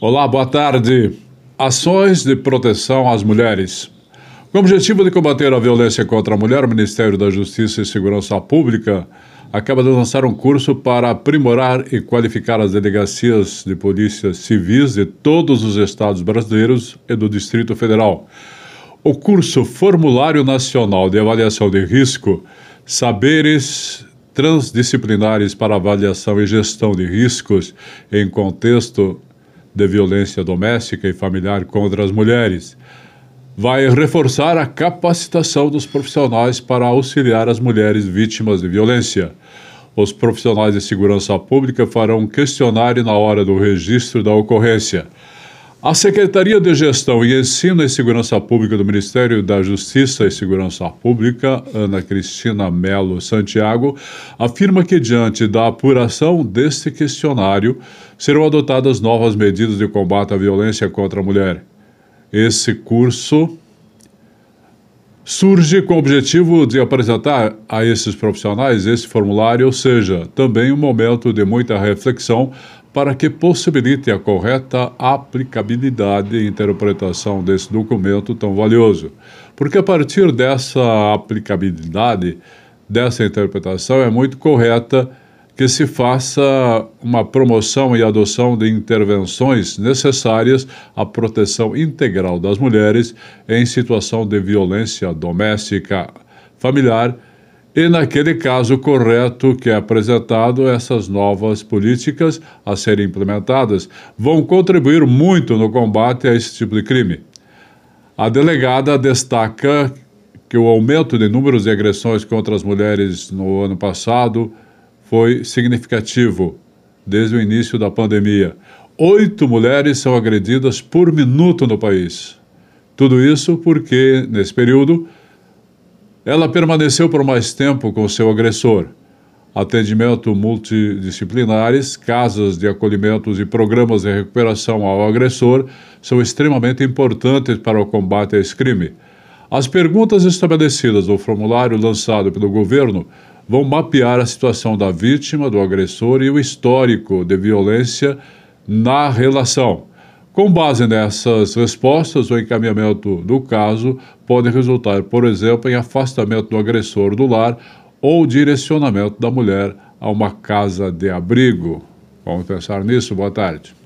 Olá, boa tarde. Ações de proteção às mulheres. Com o objetivo de combater a violência contra a mulher, o Ministério da Justiça e Segurança Pública acaba de lançar um curso para aprimorar e qualificar as delegacias de polícias civis de todos os estados brasileiros e do Distrito Federal. O curso Formulário Nacional de Avaliação de Risco Saberes Transdisciplinares para Avaliação e Gestão de Riscos em Contexto de violência doméstica e familiar contra as mulheres. Vai reforçar a capacitação dos profissionais para auxiliar as mulheres vítimas de violência. Os profissionais de segurança pública farão um questionário na hora do registro da ocorrência. A Secretaria de Gestão e Ensino e Segurança Pública do Ministério da Justiça e Segurança Pública, Ana Cristina Melo Santiago, afirma que, diante da apuração deste questionário, serão adotadas novas medidas de combate à violência contra a mulher. Esse curso surge com o objetivo de apresentar a esses profissionais esse formulário, ou seja, também um momento de muita reflexão para que possibilite a correta aplicabilidade e interpretação desse documento tão valioso. Porque a partir dessa aplicabilidade, dessa interpretação, é muito correta que se faça uma promoção e adoção de intervenções necessárias à proteção integral das mulheres em situação de violência doméstica, familiar e, naquele caso correto que é apresentado, essas novas políticas a serem implementadas vão contribuir muito no combate a esse tipo de crime. A delegada destaca que o aumento de números de agressões contra as mulheres no ano passado foi significativo desde o início da pandemia. Oito mulheres são agredidas por minuto no país. Tudo isso porque, nesse período, ela permaneceu por mais tempo com seu agressor. Atendimento multidisciplinares, casas de acolhimentos e programas de recuperação ao agressor são extremamente importantes para o combate a esse crime. As perguntas estabelecidas no formulário lançado pelo governo vão mapear a situação da vítima, do agressor e o histórico de violência na relação. Com base nessas respostas, o encaminhamento do caso pode resultar, por exemplo, em afastamento do agressor do lar ou direcionamento da mulher a uma casa de abrigo. Vamos pensar nisso? Boa tarde.